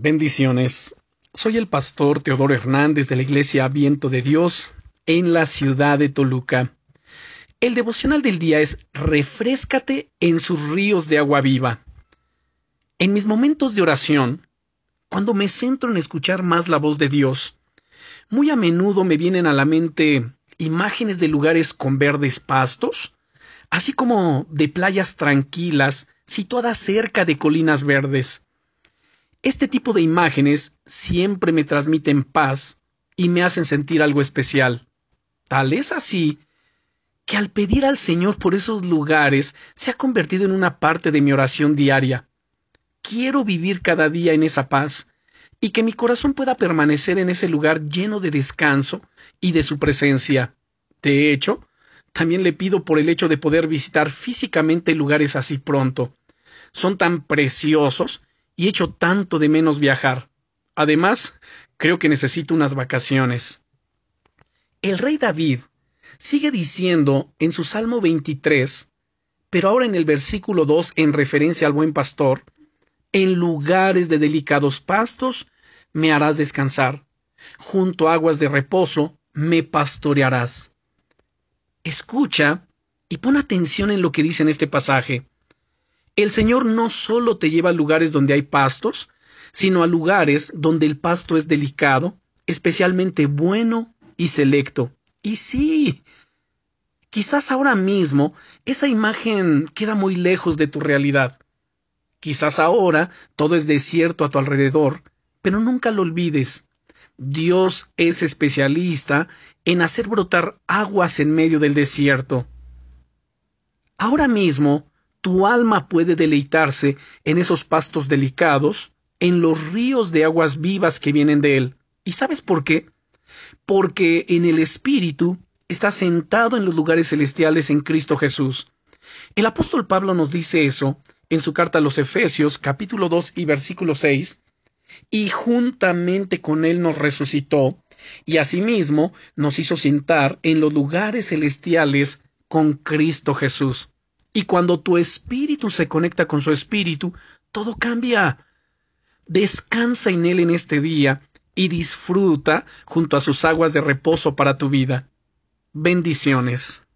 Bendiciones. Soy el pastor Teodoro Hernández de la Iglesia Viento de Dios en la ciudad de Toluca. El devocional del día es Refrescate en sus ríos de agua viva. En mis momentos de oración, cuando me centro en escuchar más la voz de Dios, muy a menudo me vienen a la mente imágenes de lugares con verdes pastos, así como de playas tranquilas situadas cerca de colinas verdes. Este tipo de imágenes siempre me transmiten paz y me hacen sentir algo especial. Tal es así que al pedir al Señor por esos lugares se ha convertido en una parte de mi oración diaria. Quiero vivir cada día en esa paz y que mi corazón pueda permanecer en ese lugar lleno de descanso y de su presencia. De hecho, también le pido por el hecho de poder visitar físicamente lugares así pronto. Son tan preciosos y echo tanto de menos viajar. Además, creo que necesito unas vacaciones. El rey David sigue diciendo en su Salmo 23, pero ahora en el versículo 2 en referencia al buen pastor, en lugares de delicados pastos me harás descansar, junto a aguas de reposo me pastorearás. Escucha y pon atención en lo que dice en este pasaje. El Señor no solo te lleva a lugares donde hay pastos, sino a lugares donde el pasto es delicado, especialmente bueno y selecto. Y sí, quizás ahora mismo esa imagen queda muy lejos de tu realidad. Quizás ahora todo es desierto a tu alrededor, pero nunca lo olvides. Dios es especialista en hacer brotar aguas en medio del desierto. Ahora mismo tu alma puede deleitarse en esos pastos delicados, en los ríos de aguas vivas que vienen de él. ¿Y sabes por qué? Porque en el Espíritu está sentado en los lugares celestiales en Cristo Jesús. El apóstol Pablo nos dice eso en su carta a los Efesios capítulo 2 y versículo 6, y juntamente con él nos resucitó, y asimismo nos hizo sentar en los lugares celestiales con Cristo Jesús. Y cuando tu espíritu se conecta con su espíritu, todo cambia. Descansa en él en este día y disfruta junto a sus aguas de reposo para tu vida. Bendiciones.